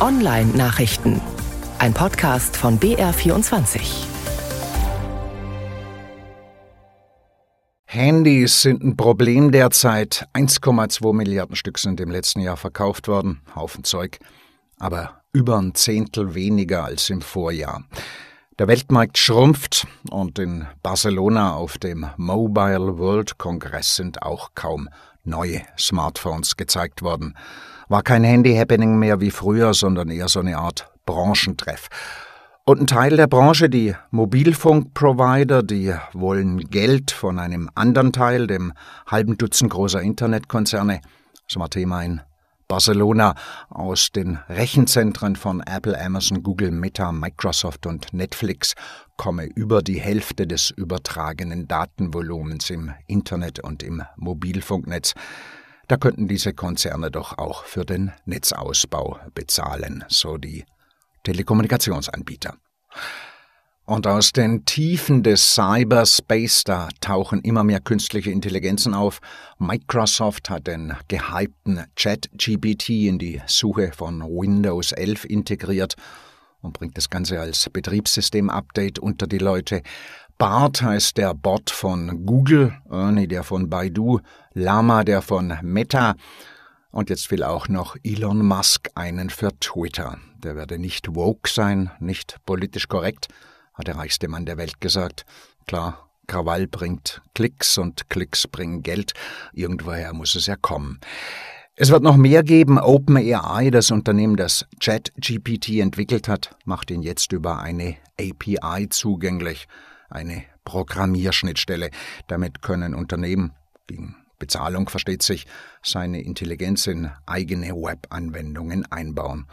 Online-Nachrichten. Ein Podcast von BR24. Handys sind ein Problem derzeit. 1,2 Milliarden Stück sind im letzten Jahr verkauft worden. Haufen Zeug. Aber über ein Zehntel weniger als im Vorjahr. Der Weltmarkt schrumpft und in Barcelona auf dem Mobile World Congress sind auch kaum neue Smartphones gezeigt worden. War kein Handy-Happening mehr wie früher, sondern eher so eine Art Branchentreff. Und ein Teil der Branche, die Mobilfunkprovider, die wollen Geld von einem anderen Teil, dem halben Dutzend großer Internetkonzerne. Das war Thema in Barcelona aus den Rechenzentren von Apple, Amazon, Google, Meta, Microsoft und Netflix komme über die Hälfte des übertragenen Datenvolumens im Internet und im Mobilfunknetz. Da könnten diese Konzerne doch auch für den Netzausbau bezahlen, so die Telekommunikationsanbieter. Und aus den Tiefen des Cyberspace, da tauchen immer mehr künstliche Intelligenzen auf. Microsoft hat den gehypten ChatGPT in die Suche von Windows 11 integriert und bringt das Ganze als Betriebssystem-Update unter die Leute. BART heißt der Bot von Google, Ernie der von Baidu, Lama der von Meta und jetzt will auch noch Elon Musk einen für Twitter. Der werde nicht woke sein, nicht politisch korrekt, hat der reichste Mann der Welt gesagt. Klar, Krawall bringt Klicks und Klicks bringen Geld. Irgendwoher muss es ja kommen. Es wird noch mehr geben. OpenAI, das Unternehmen, das ChatGPT entwickelt hat, macht ihn jetzt über eine API zugänglich, eine Programmierschnittstelle. Damit können Unternehmen gegen Bezahlung versteht sich, seine Intelligenz in eigene Web-Anwendungen einbauen.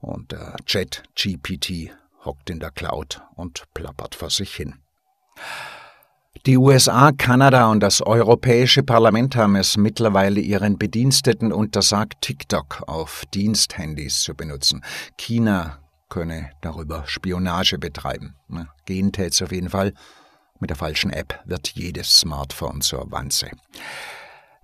Und der ChatGPT hockt in der Cloud und plappert vor sich hin. Die USA, Kanada und das Europäische Parlament haben es mittlerweile ihren Bediensteten untersagt, TikTok auf Diensthandys zu benutzen. China könne darüber Spionage betreiben. Gehen tät's auf jeden Fall. Mit der falschen App wird jedes Smartphone zur Wanze.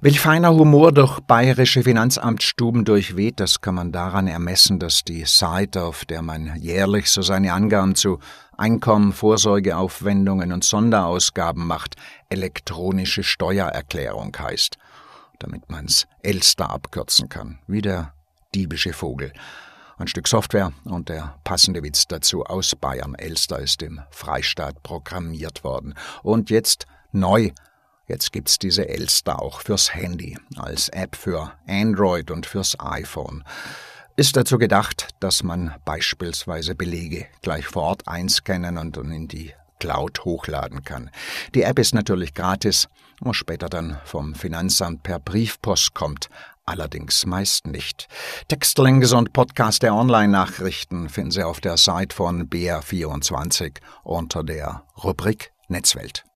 Welch feiner Humor durch bayerische Finanzamtsstuben durchweht, das kann man daran ermessen, dass die Seite, auf der man jährlich so seine Angaben zu Einkommen, Vorsorgeaufwendungen und Sonderausgaben macht, elektronische Steuererklärung heißt, damit man's Elster abkürzen kann, wie der diebische Vogel. Ein Stück Software und der passende Witz dazu aus Bayern. Elster ist im Freistaat programmiert worden. Und jetzt neu Jetzt gibt's diese Elster auch fürs Handy, als App für Android und fürs iPhone. Ist dazu gedacht, dass man beispielsweise Belege gleich vor Ort einscannen und in die Cloud hochladen kann. Die App ist natürlich gratis und später dann vom Finanzamt per Briefpost kommt, allerdings meist nicht. Textlinks und Podcast der Online-Nachrichten finden Sie auf der Seite von BR24 unter der Rubrik Netzwelt.